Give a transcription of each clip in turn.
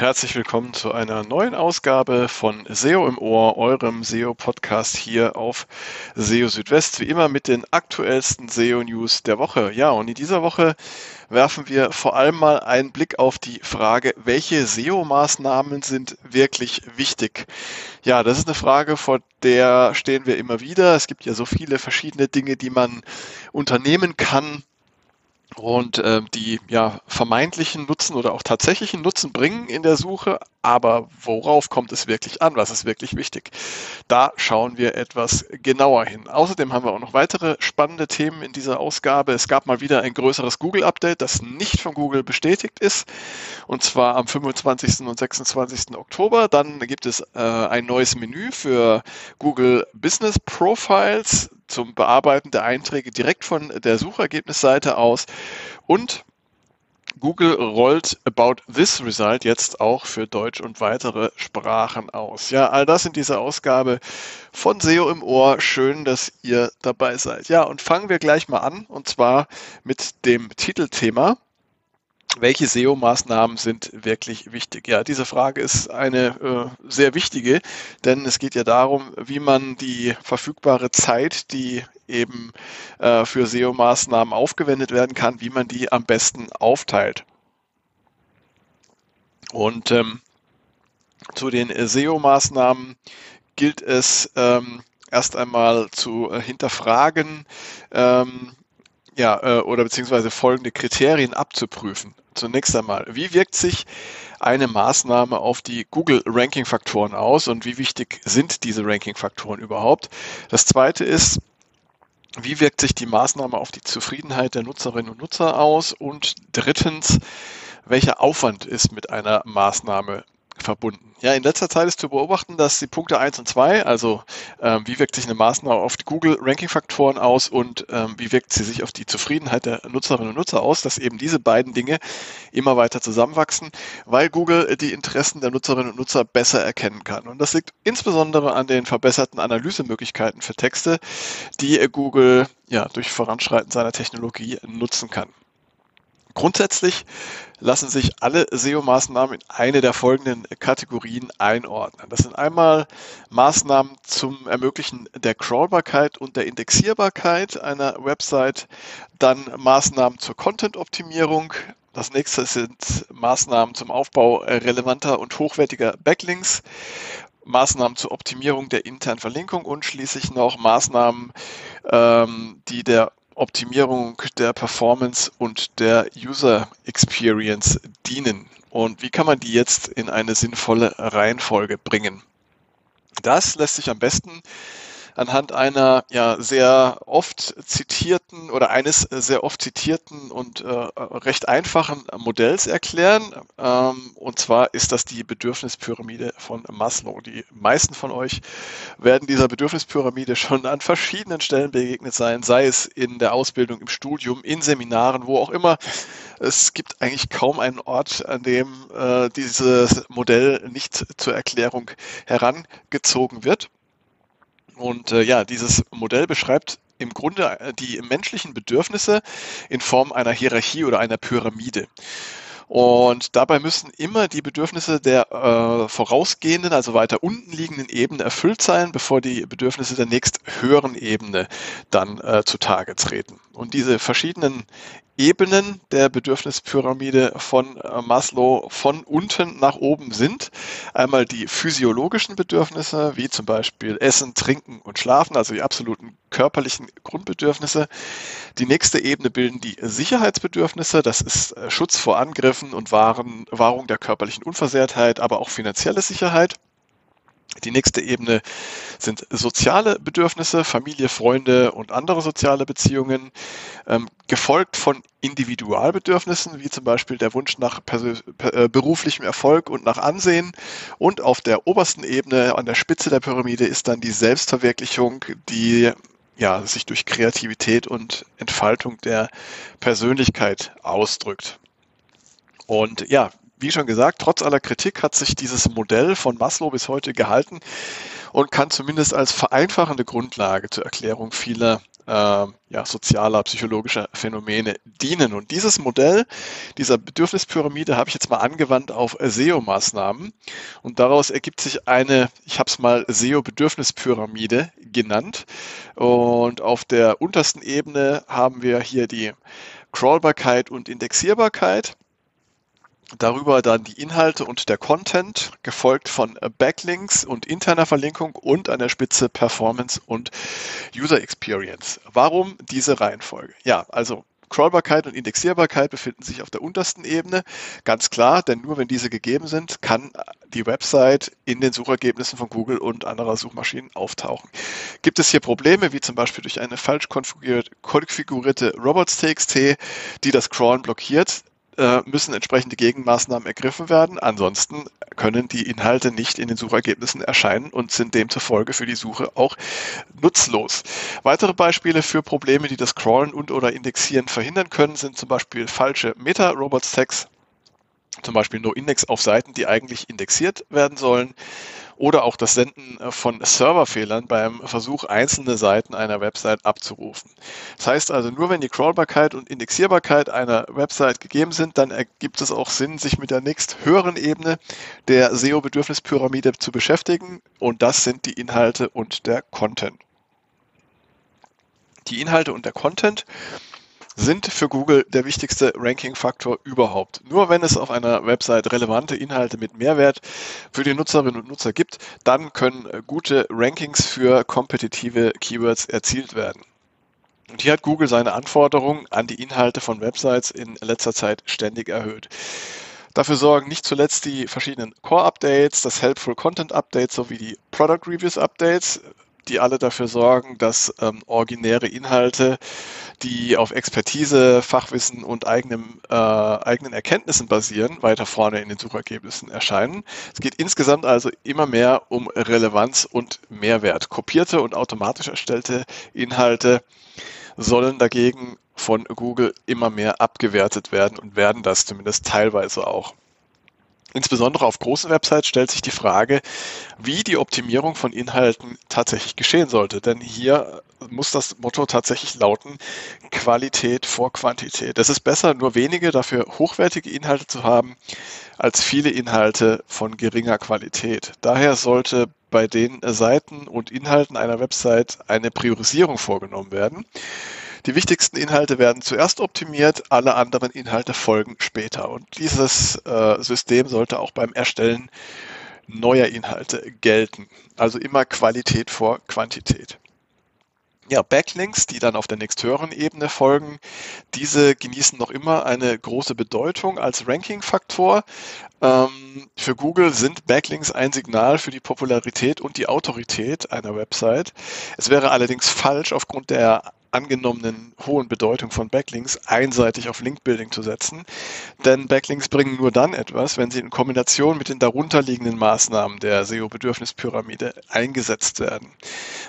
Herzlich willkommen zu einer neuen Ausgabe von SEO im Ohr, eurem SEO-Podcast hier auf SEO Südwest, wie immer mit den aktuellsten SEO-News der Woche. Ja, und in dieser Woche werfen wir vor allem mal einen Blick auf die Frage, welche SEO-Maßnahmen sind wirklich wichtig? Ja, das ist eine Frage, vor der stehen wir immer wieder. Es gibt ja so viele verschiedene Dinge, die man unternehmen kann, und äh, die ja vermeintlichen Nutzen oder auch tatsächlichen Nutzen bringen in der Suche, aber worauf kommt es wirklich an? Was ist wirklich wichtig? Da schauen wir etwas genauer hin. Außerdem haben wir auch noch weitere spannende Themen in dieser Ausgabe. Es gab mal wieder ein größeres Google-Update, das nicht von Google bestätigt ist, und zwar am 25. und 26. Oktober. Dann gibt es äh, ein neues Menü für Google Business Profiles zum Bearbeiten der Einträge direkt von der Suchergebnisseite aus und Google rollt About This Result jetzt auch für Deutsch und weitere Sprachen aus. Ja, all das in dieser Ausgabe von SEO im Ohr. Schön, dass ihr dabei seid. Ja, und fangen wir gleich mal an und zwar mit dem Titelthema welche SEO-Maßnahmen sind wirklich wichtig? Ja, diese Frage ist eine äh, sehr wichtige, denn es geht ja darum, wie man die verfügbare Zeit, die eben äh, für SEO-Maßnahmen aufgewendet werden kann, wie man die am besten aufteilt. Und ähm, zu den SEO-Maßnahmen gilt es ähm, erst einmal zu äh, hinterfragen, ähm, ja, äh, oder beziehungsweise folgende Kriterien abzuprüfen. Zunächst einmal, wie wirkt sich eine Maßnahme auf die Google Ranking Faktoren aus und wie wichtig sind diese Ranking Faktoren überhaupt? Das zweite ist, wie wirkt sich die Maßnahme auf die Zufriedenheit der Nutzerinnen und Nutzer aus? Und drittens, welcher Aufwand ist mit einer Maßnahme verbunden. Ja, in letzter Zeit ist zu beobachten, dass die Punkte 1 und 2, also ähm, wie wirkt sich eine Maßnahme auf die Google-Ranking-Faktoren aus und ähm, wie wirkt sie sich auf die Zufriedenheit der Nutzerinnen und Nutzer aus, dass eben diese beiden Dinge immer weiter zusammenwachsen, weil Google die Interessen der Nutzerinnen und Nutzer besser erkennen kann. Und das liegt insbesondere an den verbesserten Analysemöglichkeiten für Texte, die Google ja durch Voranschreiten seiner Technologie nutzen kann. Grundsätzlich lassen sich alle SEO-Maßnahmen in eine der folgenden Kategorien einordnen. Das sind einmal Maßnahmen zum Ermöglichen der Crawlbarkeit und der Indexierbarkeit einer Website, dann Maßnahmen zur Content-Optimierung. Das nächste sind Maßnahmen zum Aufbau relevanter und hochwertiger Backlinks. Maßnahmen zur Optimierung der internen Verlinkung und schließlich noch Maßnahmen, ähm, die der Optimierung der Performance und der User Experience dienen. Und wie kann man die jetzt in eine sinnvolle Reihenfolge bringen? Das lässt sich am besten anhand einer ja sehr oft zitierten oder eines sehr oft zitierten und äh, recht einfachen Modells erklären. Ähm, und zwar ist das die Bedürfnispyramide von Maslow. Die meisten von euch werden dieser Bedürfnispyramide schon an verschiedenen Stellen begegnet sein, sei es in der Ausbildung, im Studium, in Seminaren, wo auch immer. Es gibt eigentlich kaum einen Ort, an dem äh, dieses Modell nicht zur Erklärung herangezogen wird. Und äh, ja, dieses Modell beschreibt im Grunde äh, die menschlichen Bedürfnisse in Form einer Hierarchie oder einer Pyramide. Und dabei müssen immer die Bedürfnisse der äh, vorausgehenden, also weiter unten liegenden Ebene erfüllt sein, bevor die Bedürfnisse der nächst höheren Ebene dann äh, zutage treten. Und diese verschiedenen Ebenen der Bedürfnispyramide von äh, Maslow von unten nach oben sind. Einmal die physiologischen Bedürfnisse, wie zum Beispiel Essen, Trinken und Schlafen, also die absoluten körperlichen Grundbedürfnisse. Die nächste Ebene bilden die Sicherheitsbedürfnisse, das ist äh, Schutz vor Angriffen und Wahrung der körperlichen Unversehrtheit, aber auch finanzielle Sicherheit. Die nächste Ebene sind soziale Bedürfnisse, Familie, Freunde und andere soziale Beziehungen, ähm, gefolgt von Individualbedürfnissen, wie zum Beispiel der Wunsch nach äh, beruflichem Erfolg und nach Ansehen. Und auf der obersten Ebene, an der Spitze der Pyramide, ist dann die Selbstverwirklichung, die ja, sich durch Kreativität und Entfaltung der Persönlichkeit ausdrückt. Und ja, wie schon gesagt, trotz aller Kritik hat sich dieses Modell von Maslow bis heute gehalten und kann zumindest als vereinfachende Grundlage zur Erklärung vieler äh, ja, sozialer, psychologischer Phänomene dienen. Und dieses Modell dieser Bedürfnispyramide habe ich jetzt mal angewandt auf SEO-Maßnahmen. Und daraus ergibt sich eine, ich habe es mal SEO-Bedürfnispyramide genannt. Und auf der untersten Ebene haben wir hier die Crawlbarkeit und Indexierbarkeit. Darüber dann die Inhalte und der Content, gefolgt von Backlinks und interner Verlinkung und an der Spitze Performance und User Experience. Warum diese Reihenfolge? Ja, also Crawlbarkeit und Indexierbarkeit befinden sich auf der untersten Ebene. Ganz klar, denn nur wenn diese gegeben sind, kann die Website in den Suchergebnissen von Google und anderer Suchmaschinen auftauchen. Gibt es hier Probleme, wie zum Beispiel durch eine falsch konfigurierte Robots.txt, die das Crawlen blockiert, äh, müssen entsprechende Gegenmaßnahmen ergriffen werden. Ansonsten können die Inhalte nicht in den Suchergebnissen erscheinen und sind demzufolge für die Suche auch nutzlos. Weitere Beispiele für Probleme, die das Crawlen und oder Indexieren verhindern können, sind zum Beispiel falsche Meta-Robots-Tags, zum Beispiel No-Index auf Seiten, die eigentlich indexiert werden sollen, oder auch das Senden äh, von Serverfehlern beim Versuch, einzelne Seiten einer Website abzurufen. Das heißt also, nur wenn die Crawlbarkeit und Indexierbarkeit einer Website gegeben sind, dann ergibt es auch Sinn, sich mit der nächst höheren Ebene der SEO-Bedürfnispyramide zu beschäftigen und das sind die Inhalte und der Content. Die Inhalte und der Content sind für Google der wichtigste Ranking-Faktor überhaupt. Nur wenn es auf einer Website relevante Inhalte mit Mehrwert für die Nutzerinnen und Nutzer gibt, dann können gute Rankings für kompetitive Keywords erzielt werden. Und hier hat Google seine Anforderungen an die Inhalte von Websites in letzter Zeit ständig erhöht. Dafür sorgen nicht zuletzt die verschiedenen Core-Updates, das Helpful Content Update sowie die Product Reviews Updates die alle dafür sorgen, dass ähm, originäre Inhalte, die auf Expertise, Fachwissen und eigenem, äh, eigenen Erkenntnissen basieren, weiter vorne in den Suchergebnissen erscheinen. Es geht insgesamt also immer mehr um Relevanz und Mehrwert. Kopierte und automatisch erstellte Inhalte sollen dagegen von Google immer mehr abgewertet werden und werden das zumindest teilweise auch. Insbesondere auf großen Websites stellt sich die Frage, wie die Optimierung von Inhalten tatsächlich geschehen sollte. Denn hier muss das Motto tatsächlich lauten, Qualität vor Quantität. Es ist besser, nur wenige, dafür hochwertige Inhalte zu haben, als viele Inhalte von geringer Qualität. Daher sollte bei den Seiten und Inhalten einer Website eine Priorisierung vorgenommen werden. Die wichtigsten Inhalte werden zuerst optimiert, alle anderen Inhalte folgen später. Und dieses äh, System sollte auch beim Erstellen neuer Inhalte gelten. Also immer Qualität vor Quantität. Ja, Backlinks, die dann auf der nächsthöheren Ebene folgen, diese genießen noch immer eine große Bedeutung als Ranking-Faktor. Ähm, für Google sind Backlinks ein Signal für die Popularität und die Autorität einer Website. Es wäre allerdings falsch, aufgrund der angenommenen hohen Bedeutung von Backlinks einseitig auf Linkbuilding zu setzen. Denn Backlinks bringen nur dann etwas, wenn sie in Kombination mit den darunterliegenden Maßnahmen der SEO-Bedürfnispyramide eingesetzt werden.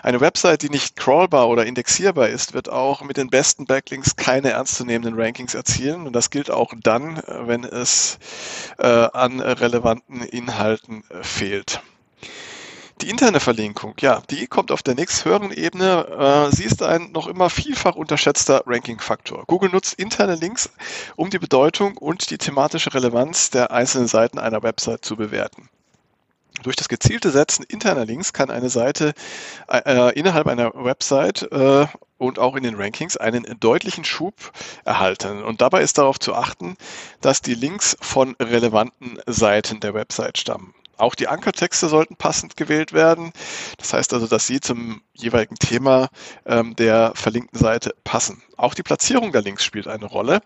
Eine Website, die nicht crawlbar oder indexierbar ist, wird auch mit den besten Backlinks keine ernstzunehmenden Rankings erzielen. Und das gilt auch dann, wenn es äh, an relevanten Inhalten fehlt. Die interne Verlinkung, ja, die kommt auf der nächsthöheren Ebene. Äh, sie ist ein noch immer vielfach unterschätzter Ranking-Faktor. Google nutzt interne Links, um die Bedeutung und die thematische Relevanz der einzelnen Seiten einer Website zu bewerten. Durch das gezielte Setzen interner Links kann eine Seite äh, innerhalb einer Website äh, und auch in den Rankings einen deutlichen Schub erhalten. Und dabei ist darauf zu achten, dass die Links von relevanten Seiten der Website stammen. Auch die Ankertexte sollten passend gewählt werden. Das heißt also, dass sie zum jeweiligen Thema ähm, der verlinkten Seite passen. Auch die Platzierung der Links spielt eine Rolle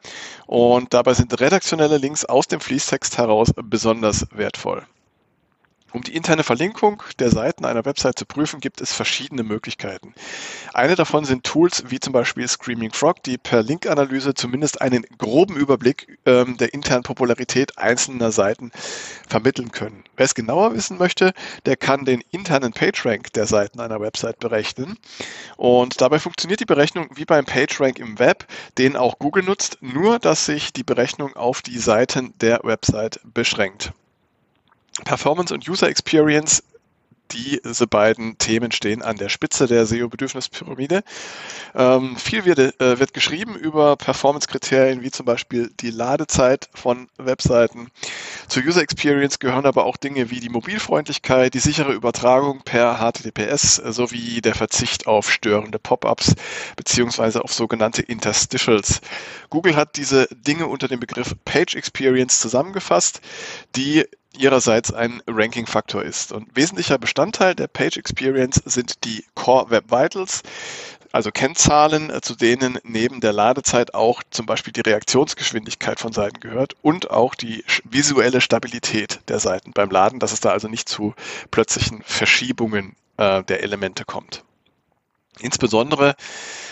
und dabei sind redaktionelle Links aus dem Fließtext heraus besonders wertvoll. Um die interne Verlinkung der Seiten einer Website zu prüfen, gibt es verschiedene Möglichkeiten. Eine davon sind Tools wie zum Beispiel Screaming Frog, die per Linkanalyse zumindest einen groben Überblick ähm, der internen Popularität einzelner Seiten vermitteln können. Wer es genauer wissen möchte, der kann den internen PageRank der Seiten einer Website berechnen. Und dabei funktioniert die Berechnung wie beim PageRank im Web, den auch Google nutzt, nur dass sich die Berechnung auf die Seiten der Website beschränkt. Performance und User Experience diese beiden Themen stehen an der Spitze der SEO-Bedürfnispyramide. Ähm, viel wird, äh, wird geschrieben über Performance-Kriterien wie zum Beispiel die Ladezeit von Webseiten. Zur User Experience gehören aber auch Dinge wie die Mobilfreundlichkeit, die sichere Übertragung per HTTPS sowie der Verzicht auf störende Pop-ups beziehungsweise auf sogenannte Interstitials. Google hat diese Dinge unter dem Begriff Page Experience zusammengefasst, die ihrerseits ein Ranking-Faktor ist. Und wesentlicher Bestandteil der Page Experience sind die Core Web Vitals, also Kennzahlen, zu denen neben der Ladezeit auch zum Beispiel die Reaktionsgeschwindigkeit von Seiten gehört und auch die visuelle Stabilität der Seiten beim Laden, dass es da also nicht zu plötzlichen Verschiebungen äh, der Elemente kommt. Insbesondere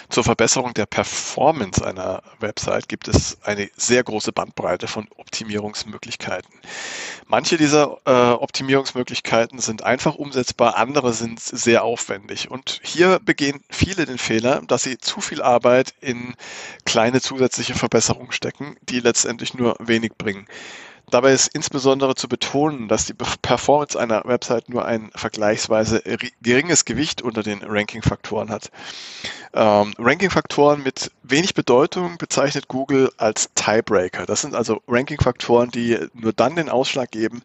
zur Verbesserung der Performance einer Website gibt es eine sehr große Bandbreite von Optimierungsmöglichkeiten. Manche dieser äh, Optimierungsmöglichkeiten sind einfach umsetzbar, andere sind sehr aufwendig. Und hier begehen viele den Fehler, dass sie zu viel Arbeit in kleine zusätzliche Verbesserungen stecken, die letztendlich nur wenig bringen. Dabei ist insbesondere zu betonen, dass die Performance einer Website nur ein vergleichsweise geringes Gewicht unter den Ranking-Faktoren hat. Ähm, Ranking-Faktoren mit wenig Bedeutung bezeichnet Google als Tiebreaker. Das sind also Ranking-Faktoren, die nur dann den Ausschlag geben,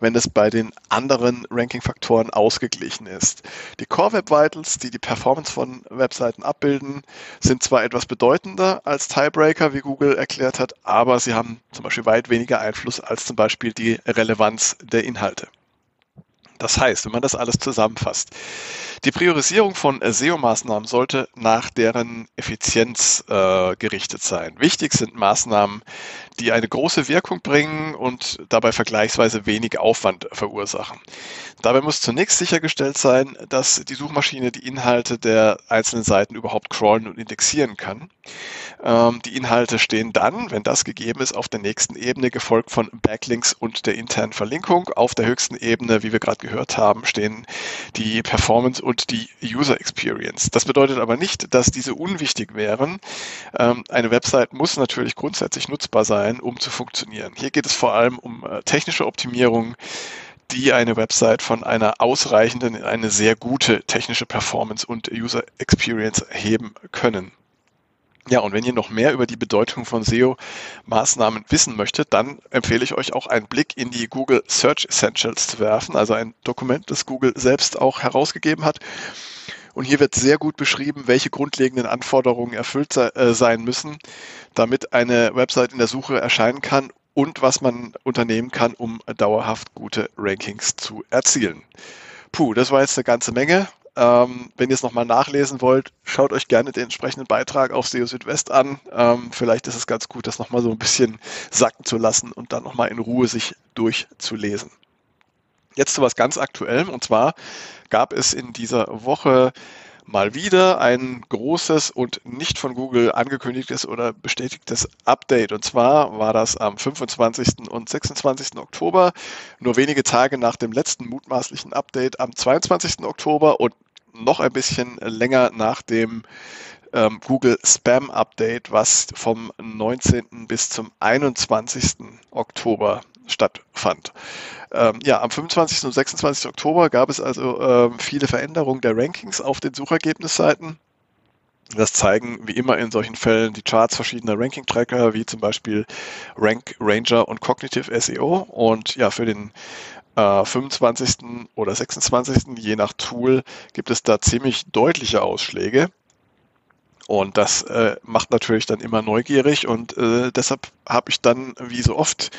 wenn es bei den anderen Ranking-Faktoren ausgeglichen ist. Die Core Web Vitals, die die Performance von Webseiten abbilden, sind zwar etwas bedeutender als Tiebreaker, wie Google erklärt hat, aber sie haben zum Beispiel weit weniger Einfluss als zum Beispiel die Relevanz der Inhalte. Das heißt, wenn man das alles zusammenfasst, die Priorisierung von SEO-Maßnahmen sollte nach deren Effizienz äh, gerichtet sein. Wichtig sind Maßnahmen, die eine große Wirkung bringen und dabei vergleichsweise wenig Aufwand verursachen. Dabei muss zunächst sichergestellt sein, dass die Suchmaschine die Inhalte der einzelnen Seiten überhaupt crawlen und indexieren kann. Ähm, die Inhalte stehen dann, wenn das gegeben ist, auf der nächsten Ebene, gefolgt von Backlinks und der internen Verlinkung. Auf der höchsten Ebene, wie wir gerade gehört haben, stehen die Performance und die User Experience. Das bedeutet aber nicht, dass diese unwichtig wären. Ähm, eine Website muss natürlich grundsätzlich nutzbar sein sein, um zu funktionieren. Hier geht es vor allem um äh, technische Optimierung, die eine Website von einer ausreichenden in eine sehr gute technische Performance und User Experience erheben können. Ja, und wenn ihr noch mehr über die Bedeutung von SEO-Maßnahmen wissen möchtet, dann empfehle ich euch auch einen Blick in die Google Search Essentials zu werfen, also ein Dokument, das Google selbst auch herausgegeben hat und hier wird sehr gut beschrieben, welche grundlegenden Anforderungen erfüllt äh, sein müssen, damit eine Website in der Suche erscheinen kann und was man unternehmen kann, um dauerhaft gute Rankings zu erzielen. Puh, das war jetzt eine ganze Menge. Ähm, wenn ihr es nochmal nachlesen wollt, schaut euch gerne den entsprechenden Beitrag auf SEO Südwest an. Ähm, vielleicht ist es ganz gut, das nochmal so ein bisschen sacken zu lassen und dann nochmal in Ruhe sich durchzulesen. Jetzt zu was ganz Aktuellem und zwar gab es in dieser Woche mal wieder ein großes und nicht von Google angekündigtes oder bestätigtes Update. Und zwar war das am 25. und 26. Oktober, nur wenige Tage nach dem letzten mutmaßlichen Update am 22. Oktober und noch ein bisschen länger nach dem ähm, Google Spam Update, was vom 19. bis zum 21. Oktober stattfand. Ähm, ja, am 25. und 26. Oktober gab es also äh, viele Veränderungen der Rankings auf den Suchergebnisseiten. Das zeigen wie immer in solchen Fällen die Charts verschiedener Ranking-Tracker, wie zum Beispiel Rank Ranger und Cognitive SEO. Und ja, für den äh, 25. oder 26. je nach Tool gibt es da ziemlich deutliche Ausschläge. Und das äh, macht natürlich dann immer neugierig und äh, deshalb habe ich dann, wie so oft,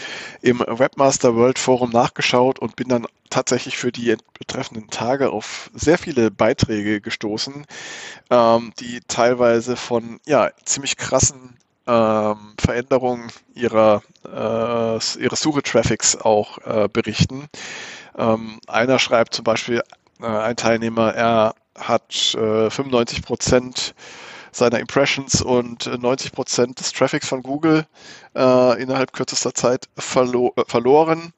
im Webmaster World Forum nachgeschaut und bin dann tatsächlich für die betreffenden Tage auf sehr viele Beiträge gestoßen, ähm, die teilweise von ja ziemlich krassen ähm, Veränderungen ihrer, äh, ihres Suche-Traffics auch äh, berichten. Ähm, einer schreibt zum Beispiel, äh, ein Teilnehmer, er hat 95 äh, Prozent seiner Impressions und 90 äh, Prozent des Traffics von Google äh, innerhalb kürzester Zeit verlo äh, verloren.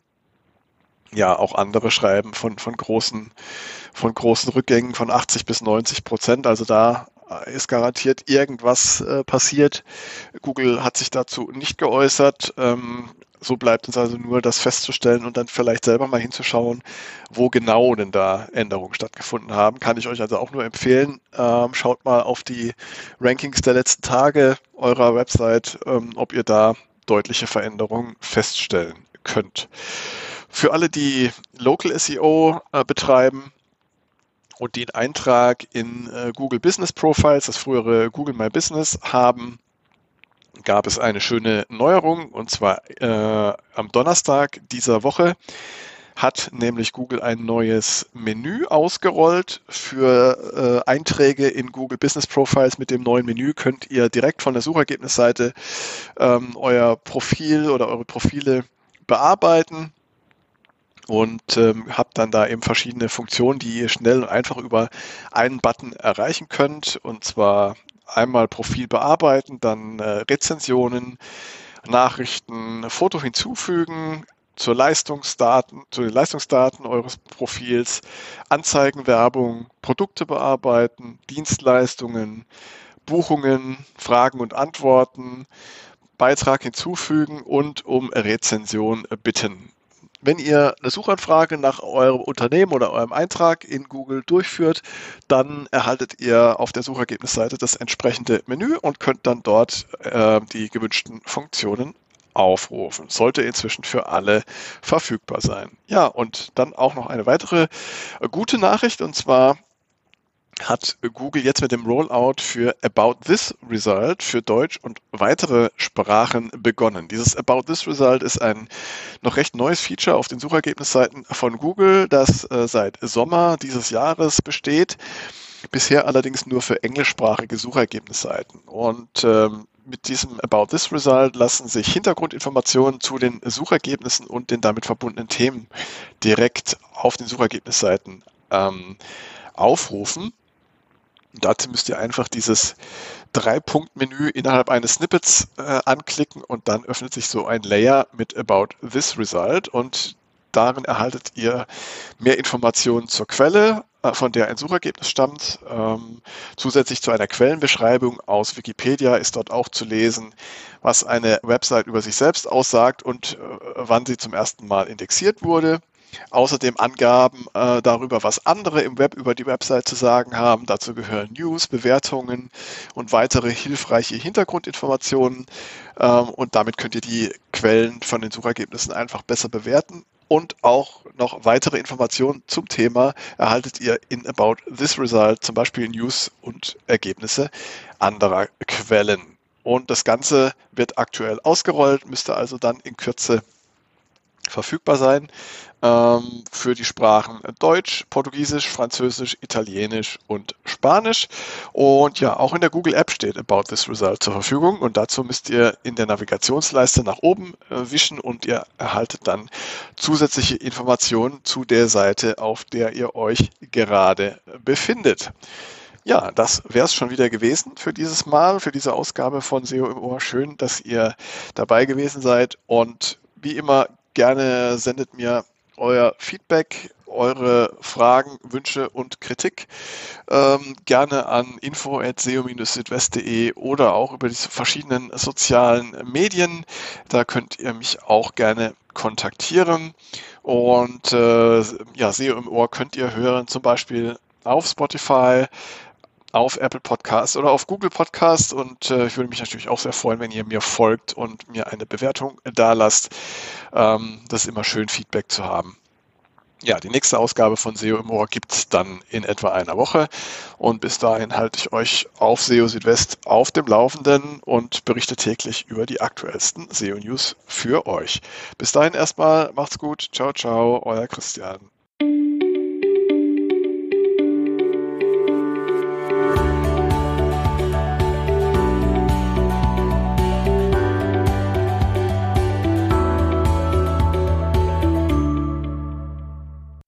Ja, auch andere schreiben von, von großen, von großen Rückgängen von 80 bis 90 Prozent. Also da ist garantiert irgendwas äh, passiert. Google hat sich dazu nicht geäußert. Ähm, So bleibt uns also nur das festzustellen und dann vielleicht selber mal hinzuschauen, wo genau denn da Änderungen stattgefunden haben. Kann ich euch also auch nur empfehlen. Ähm, schaut mal auf die Rankings der letzten Tage eurer Website, ähm, ob ihr da deutliche Veränderungen feststellen könnt. Für alle, die Local SEO äh, betreiben, und den Eintrag in äh, Google Business Profiles, das frühere Google My Business, haben, gab es eine schöne Neuerung und zwar äh, am Donnerstag dieser Woche hat nämlich Google ein neues Menü ausgerollt für äh, Einträge in Google Business Profiles. Mit dem neuen Menü könnt ihr direkt von der Suchergebnisseite ähm, euer Profil oder eure Profile bearbeiten und ähm, habt dann da eben verschiedene Funktionen, die ihr schnell und einfach über einen Button erreichen könnt. Und zwar einmal Profil bearbeiten, dann äh, Rezensionen, Nachrichten, Foto hinzufügen, zur Leistungsdaten, zu den Leistungsdaten eures Profils, Anzeigen, Werbung, Produkte bearbeiten, Dienstleistungen, Buchungen, Fragen und Antworten, Beitrag hinzufügen und um Rezension bitten. Wenn ihr eine Suchanfrage nach eurem Unternehmen oder eurem Eintrag in Google durchführt, dann erhaltet ihr auf der Suchergebnisseite das entsprechende Menü und könnt dann dort äh, die gewünschten Funktionen aufrufen. Sollte inzwischen für alle verfügbar sein. Ja, und dann auch noch eine weitere gute Nachricht und zwar hat Google jetzt mit dem Rollout für About This Result für Deutsch und weitere Sprachen begonnen. Dieses About This Result ist ein noch recht neues Feature auf den Suchergebnisseiten von Google, das äh, seit Sommer dieses Jahres besteht. Bisher allerdings nur für englischsprachige Suchergebnisseiten. Und ähm, mit diesem About This Result lassen sich Hintergrundinformationen zu den Suchergebnissen und den damit verbundenen Themen direkt auf den Suchergebnisseiten ähm, aufrufen. Dazu müsst ihr einfach dieses Drei-Punkt-Menü innerhalb eines Snippets äh, anklicken und dann öffnet sich so ein Layer mit About This Result und darin erhaltet ihr mehr Informationen zur Quelle, äh, von der ein Suchergebnis stammt. Ähm, zusätzlich zu einer Quellenbeschreibung aus Wikipedia ist dort auch zu lesen, was eine Website über sich selbst aussagt und äh, wann sie zum ersten Mal indexiert wurde. Außerdem Angaben äh, darüber, was andere im Web über die Website zu sagen haben. Dazu gehören News, Bewertungen und weitere hilfreiche Hintergrundinformationen. Ähm, und damit könnt ihr die Quellen von den Suchergebnissen einfach besser bewerten. Und auch noch weitere Informationen zum Thema erhaltet ihr in About This Result, zum Beispiel News und Ergebnisse anderer Quellen. Und das Ganze wird aktuell ausgerollt, müsste also dann in Kürze verfügbar sein ähm, für die Sprachen Deutsch, Portugiesisch, Französisch, Italienisch und Spanisch. Und ja, auch in der Google App steht About This Result zur Verfügung und dazu müsst ihr in der Navigationsleiste nach oben äh, wischen und ihr erhaltet dann zusätzliche Informationen zu der Seite, auf der ihr euch gerade befindet. Ja, das wäre es schon wieder gewesen für dieses Mal, für diese Ausgabe von SEO im Ohr. Schön, dass ihr dabei gewesen seid und wie immer gerne sendet mir euer Feedback, eure Fragen, Wünsche und Kritik ähm, gerne an info.seo-südwest.de oder auch über die verschiedenen sozialen Medien. Da könnt ihr mich auch gerne kontaktieren. Und äh, ja, SEO im Ohr könnt ihr hören, zum Beispiel auf Spotify, auf Apple Podcasts oder auf Google Podcasts. Und äh, ich würde mich natürlich auch sehr freuen, wenn ihr mir folgt und mir eine Bewertung da lasst. Ähm, das ist immer schön, Feedback zu haben. Ja, die nächste Ausgabe von SEO im Ohr gibt es dann in etwa einer Woche. Und bis dahin halte ich euch auf SEO Südwest auf dem Laufenden und berichte täglich über die aktuellsten SEO News für euch. Bis dahin erstmal, macht's gut. Ciao, ciao, euer Christian.